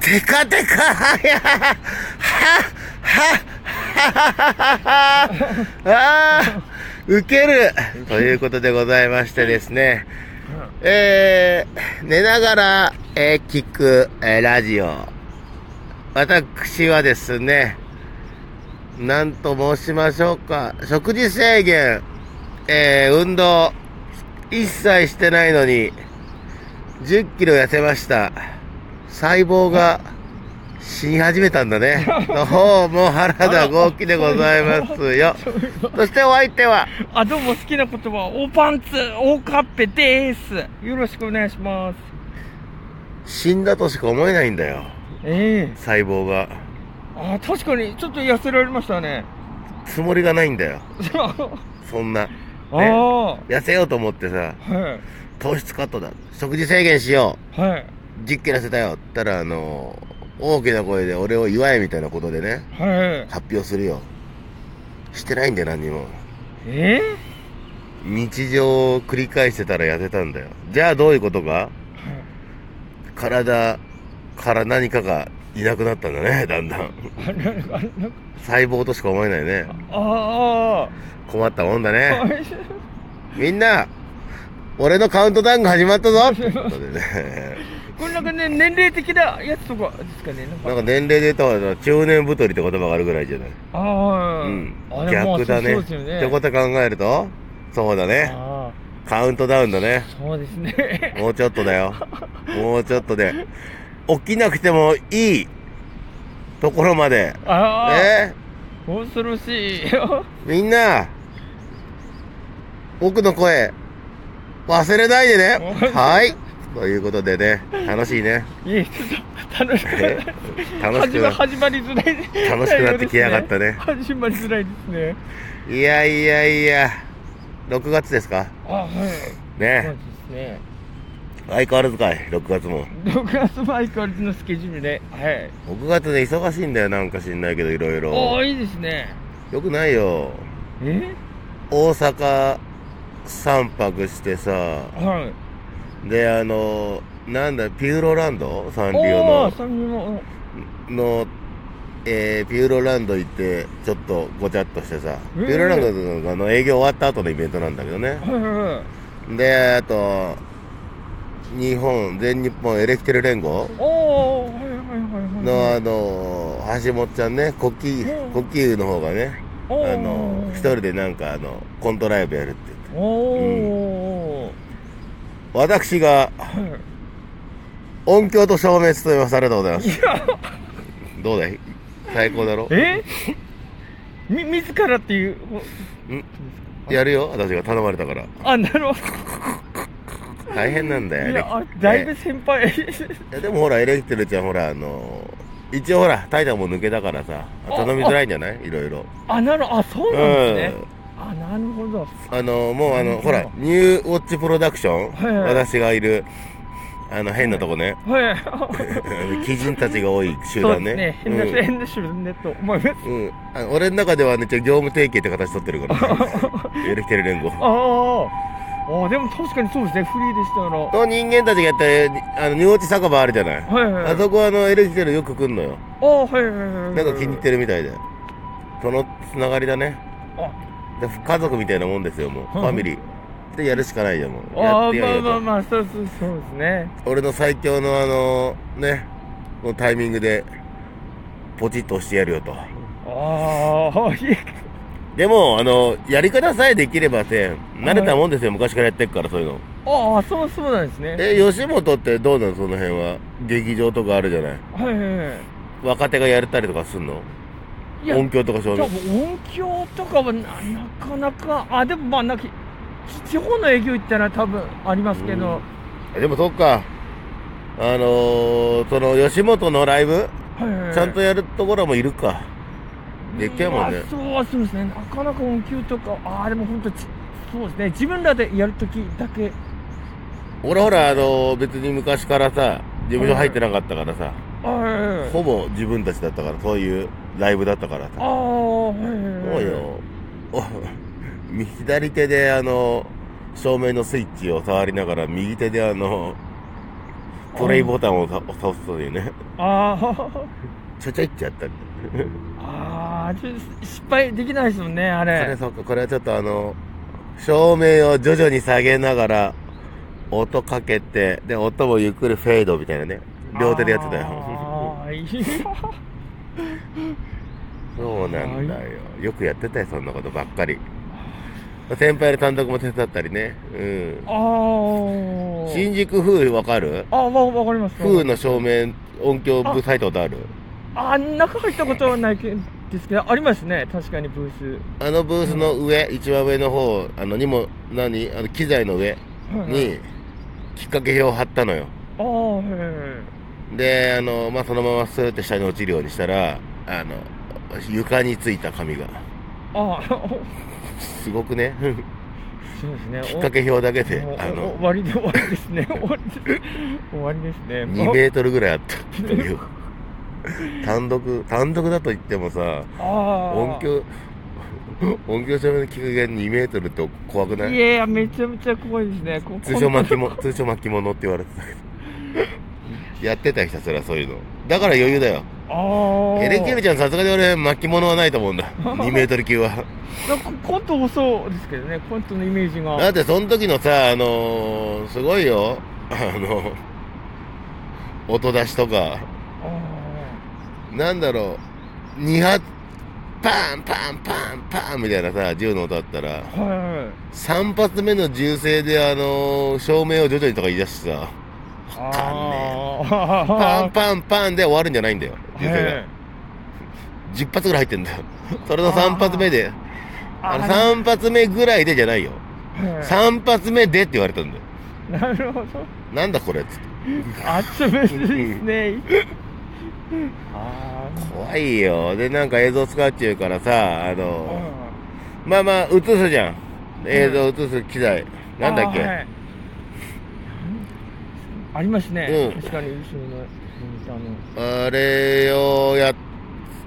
テカテカはやははははあウケる。ということでございましてですね、えー、寝ながら、えー、聞く、えー、ラジオ。私はですね、なんと申しましょうか。食事制限、えー、運動、一切してないのに、10キロ痩せました。細胞が死に始めたんだね。どうも原田豪輝でございますよ。そしてお相手は、あ、どうも好きな言葉、オーパンツ、オーカッペです。よろしくお願いします。死んだとしか思えないんだよ。ええ細胞が。あ、確かに、ちょっと痩せられましたね。つもりがないんだよ。あ そんな。あ、は痩せようと思ってさ、い。糖質カットだ。食事制限しよはい。う。10キロ痩せたよ。ったら、あの、大きな声で俺を祝えみたいなことでね、はい。発表するよ。してないんだよ、何にも。え？日常を繰り返してたら痩せたんだよ。じゃあどういうことか？体から何かがいなくなったんだね、だんだん。細胞としか思えないね。あ困ったもんだあ、ね。はいみんな、俺のカウントダウンが始まったぞということでね。これなんかね、年齢的なやつとかですかね。なんかなんか年齢で言ったら中年太りって言葉があるぐらいじゃない？ああ、うん逆だね。そうそうですよね。ってこと考えると、そうだね。あカウントダウンだね。あ、そうですね。もうちょっとだよ。もうちょっとで。起きなくてもいいところまで。ああ、え？恐ろしいよ。みんな、僕の声、忘れないでね。はい。ということでね、楽しいね。いえ、ちょっと楽しくえ楽しくな始まりづらい。楽しくなってきやがったね始まりづらいですね。いやいやいや、6月ですか？あ、はい。そうねですね。相変わらずかい、6月も。6月も相変わらずのスケジュールで、はい。6月で忙しいんだよ、なんか知んないけど、いろいおろー、。いいですね。よくないよ。え？大阪3泊してさ、はい。で、あの、なんだ、ピューロランド？サンリおオの、の、の、えー、ピューロランド行って、ちょっとごちゃっとしてさ、うんピューロランドのあの営業終わった後のイベントなんだけどね。はいはいはい。で、あと、日本、全日本エレキテル連合？の、はい。あの、橋本ちゃんね、国旗うん、国旗の方がね、あの、一人でなんかあの、コントライブやるって言って。おー、私がはい。音響と照明務めます。ありがとうございます。いや、どうだい？最高だろ？え？み、自らっていう、やるよ、私が頼まれたから。あ、なるほ大変なんだど。よ。いや、だいぶ先輩。いやでもほら、エレキテルちゃんほら、あの、一応ほら、タイタンも抜けたからさ、頼みづらいんじゃない？いろいろ。あ、なるあ、そううなんですね。ん。あ、なるほど。あの、もうあの、うんほら、ニューウォッチプロダクション、はいはい私がいる、あの、変なとこね。はい。基人たちが多い集団ねそうですね。。変な、変な種類だと思います。うん。うん。あの俺の中ではね、ちょ業務提携って形取ってるから、エレキテル連合。ああ。ああ、でも確かにそうですね。フリーでしたら。の人間たちがやったあの、ニューウォッチ酒場あるじゃない。はいはい。あそこはあの、エレキテルよく来んのよ。ああ、はいはいはい。なんか気に入ってるみたいで。そのつながりだね。あで家族みたいなもんですよ、もう。フうんァミリー。でやるしかないじゃん、もう。ああ、やってやる。まあまあまあ、そうそうそうですね。俺の最強のあの、ね、のタイミングで、ポチッと押してやるよと。ああ、でも、あの、やり方さえできればて、慣れたもんですよ、昔からやってっから、そういうの。ああ、そうそうなんですね。え、吉本ってどうなのその辺は？劇場とかあるじゃない。はいはいはい。若手がやれたりとかすんの？いや、音響とか照明。音響とかはななかなか、あ、でもまあ、なんか、地方の営業行ったら多分ありますけど、でもそっか。あのー、その、吉本のライブ？はいはいはいちゃんとやるところもいるか。でっけえもんねまあそうそうですね。なかなか音響とか、ああ、でも本当ちそうですね。自分らでやるときだけ。俺ほら、あのー、別に昔からさ、事務所入ってなかったからさ、はい。ほぼ自分たちだったから、そういうライブだったからあさ。あ、はいはいそうはい。よ。お左手であの、照明のスイッチを触りながら、右手であの、プレイボタンを押さ押すというね、ああ、ちょちょいってやったり。ああ、ちょ失敗できないですもんね、あこれれ。そうか、これはちょっとあの、照明を徐々に下げながら、音かけて、で、音もゆっくりフェードみたいなね。両手でやってたよ。ああ、いい。そうなんだよ。よくやってたよ、そんなことばっかり。先輩の単独も手伝ったりね。うん。ああ。新宿風わかる？あ、わ、わかります。風の照明音響ブサイトある？あ、中入ったことはないけですけど、ありますね。確かにブース。あのブースの上、一番上の方、あの、にも、何？あの、機材の上はいに、きっかけ表を貼ったのよ。ああ、はい。で、あの、まあ、そのままスーって下に落ちるようにしたら、あの、床についた紙が。ああ、すごくね、そうですね。きっかけ表だけでお、あのお終、わりで終わりですね。終わりです。終わりですね。2メートルぐらいあったという。単独、単独だと言ってもさ。音響、音響照明のきっかけが2メートルって怖くない？いやいや、めちゃめちゃ怖いですね。こ通称巻きも、通称巻物って言われてたけど。やってたひたすらそういうの。だから余裕だよ。エレキューちゃんさすがに俺巻物はないと思うんだ。2メートル級は。なんかコントもそうですけどね、コントのイメージが。だってその時のさ、あのー、すごいよ。あの、音出しとか、あなんだろう、2発、パンパンパンパンみたいなさ、銃の音だったら、あ。はいはい。3発目の銃声であのー、照明を徐々にとか言い出してさ、わかんねえ。パンあパンパンで終わるんじゃないんだよ、銃声が。10発ぐらい入ってんだよ。それの3発目で、あの3発目ぐらいでじゃないよ。3発目でって言われたんだよ。なるほど。なんだこれっつって。熱めですね。あ怖いよ。で、なんか映像使うっていうからさ、あの、あ。まあまあ、映すじゃん。映像映す機材。なんだっけ、あはいありますね。うん確かに、後ろの。あれをやっ、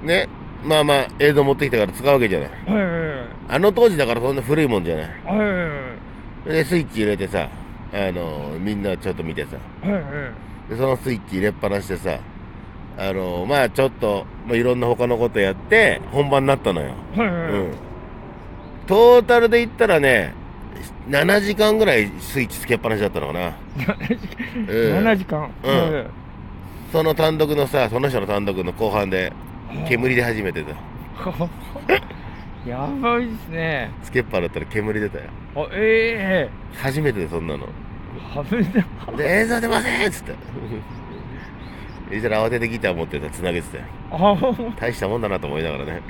ね？まあまあ、映像持ってきたから使うわけじゃない。あの当時だからそんな古いもんじゃない。で、スイッチ入れてさ、あの、みんなちょっと見てさ。で、そのスイッチ入れっぱなしでさ、あの、まあちょっと、まあ、いろんな他のことやって、本番になったのよ。はい。はいはい。うん。トータルで言ったらね、7時間ぐらいスイッチつけっぱなしだったのかな。うん7時間。うんその単独のさ、その人の単独の後半で、煙出始めてた。やばいですね。つけっぱだったら煙出たよ。あ、え初めてでそんなの。え危ねで、映像出ませんっつって。そしたら慌ててギター持ってた繋げてたよ。あ大したもんだなと思いながらね。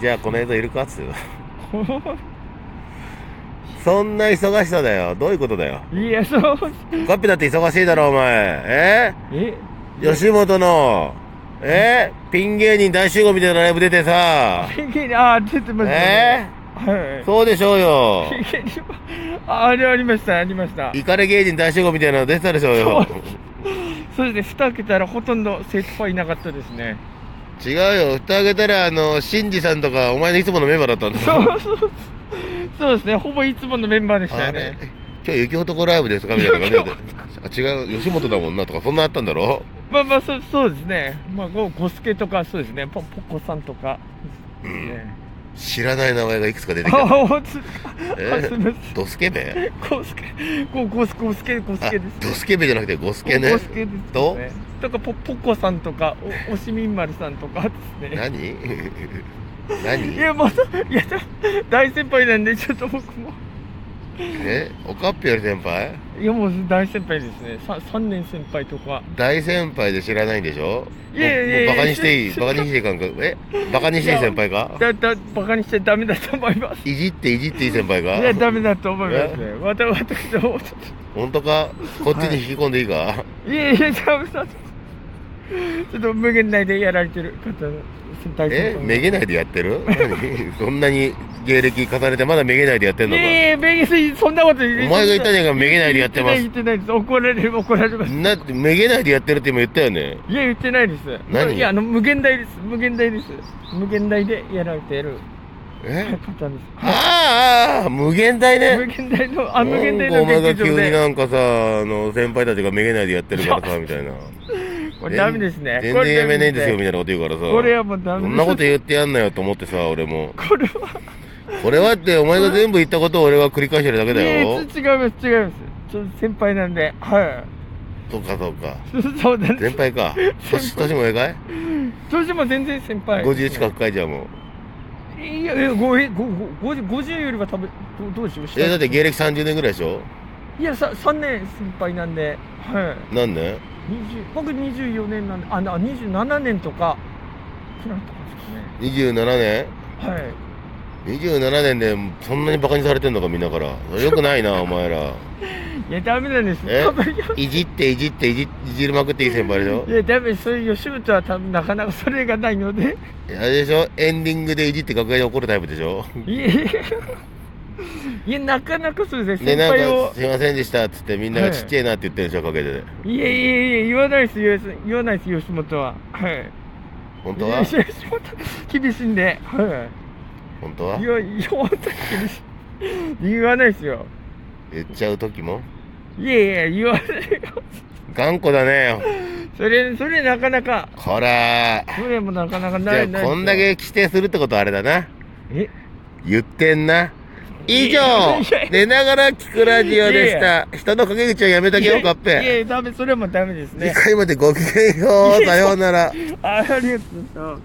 じゃあこの映像いるかっつってた。そんな忙しさだよ。どういうことだよ。いや、そう。カッピだって忙しいだろ、お前。え？え？吉本の、え？ピン芸人大集合みたいなライブ出てさ、ピン芸人、あ、出てますね。はい。そうでしょうよ。あれありました、ありました。イカレ芸人大集合みたいなの出てたでしょうよ。そうで蓋開けたらほとんど生徒はいなかったですね。違うよ。蓋開けたら、あの、シンジさんとか、お前のいつものメンバーだったんだそうそう。そうですね、ほぼいつものメンバーでしたよね。今日雪男ライブですか？みたいな感じで。あ違う、吉本だもんなとか、そんなあったんだろ？まあまあ、そうそうですね。まあ、ご、ごすけとか、そうですね、ポポコさんとか。うんね知らない名前がいくつか出てきあ、た。あすみません。ドスケベ？ゴスケ、ゴゴスゴスケ、ゴスあケです。ドスケベじゃなくてゴスケねゴ。スケです、ね。と？とか、ポポコさんとか、お、おしみん丸さんとかですね。何？何？いや、また、いや、大先輩なんで、ちょっと僕も。えおかっぴより先輩？いや、もう大先輩ですね。さ三年先輩とか。大先輩で知らないんでしょ？いやいやいやバカにしていい？バカにしていい感覚？え？バカにしていい先輩か？だ、だ、バカにしちゃダメだと思います。いじっていじっていい先輩か？いや、ダメだと思いますね。わた、私の、本当か？こっちに引き込んでいいか、い。やいや、ダメだ。ちょっと無限大でやられてる方の大え。めげないでやってる？何 そんなに芸歴重ねてまだめげないでやってんのか？いやいや、めげすぎ、そんなこと言お前が言ったじゃんかめげないでやってます言ってない、言ってないです。怒られる、怒られます。なってめげないでやってるって今言ったよね？いや、言ってないです。何？いや、あの、無限大です。無限大です。無限大でやられてるえ？方です。ああ、無限大無ね。限大の、あ、無限大のなんかお前が劇場で。急になんかさ、あの、先輩たちがめげないでやってるからさ、みたいな。これダメですね。全然やめないんですよ、みこたいなこと言うからさ。れこれはもうダメ。そんなこと言ってやんなよと思ってさ、俺も。これは。これはって、お前が全部言ったことを俺が繰り返してるだけだいやよ。違います、違います。ちょっと先輩なんで。はそうか、そうか。い。そうだね。先輩か。年、年もええかい？年も全然先輩。?50 近くかいじゃんもう。いやいや、ごえ、ご、ご、50 50よりは多分、どうどうしよう。え、だって芸歴30年ぐらいでしょ？いや、さ、3年先輩なんで。はい。なんで？20僕24年なんで、あ、な27年とか、くらいとかですかね。?27 年？はい。27年でそんなにバカにされてんのかみんなからよくないな お前らいや、ダメなんです。え？いやいじっていじっていじいじりまくっていい先輩でしょ？いや、ダメ、そういう吉本は多分なかなかそれがないので。あれでしょ？エンディングでいじって楽屋で怒るタイプでしょ？いやいやなかなかそうですね。でなん先輩をか。すいませんでしたっつってみんながちっちゃいなって言ってるでしょ陰でいやいやいや、言わないです、言わないです言わないです、吉本は。はい。本当は？いや吉本、厳しいんで。は。本当は？いいや、いや、本当に厳しい。言わないですよ。言っちゃう時も？いやいや、言わないよ。頑固だねそれ、それなかなか、こらそれもなかなかない。ないあこんだけ規定するってことはあれだなえ？言ってんな以上寝ながら聞くラジオでした。人の陰口はやめとけよカッいやいペや、ダメ、それもダメです次ね。回までごきげんよう。さようなら。あありがとう。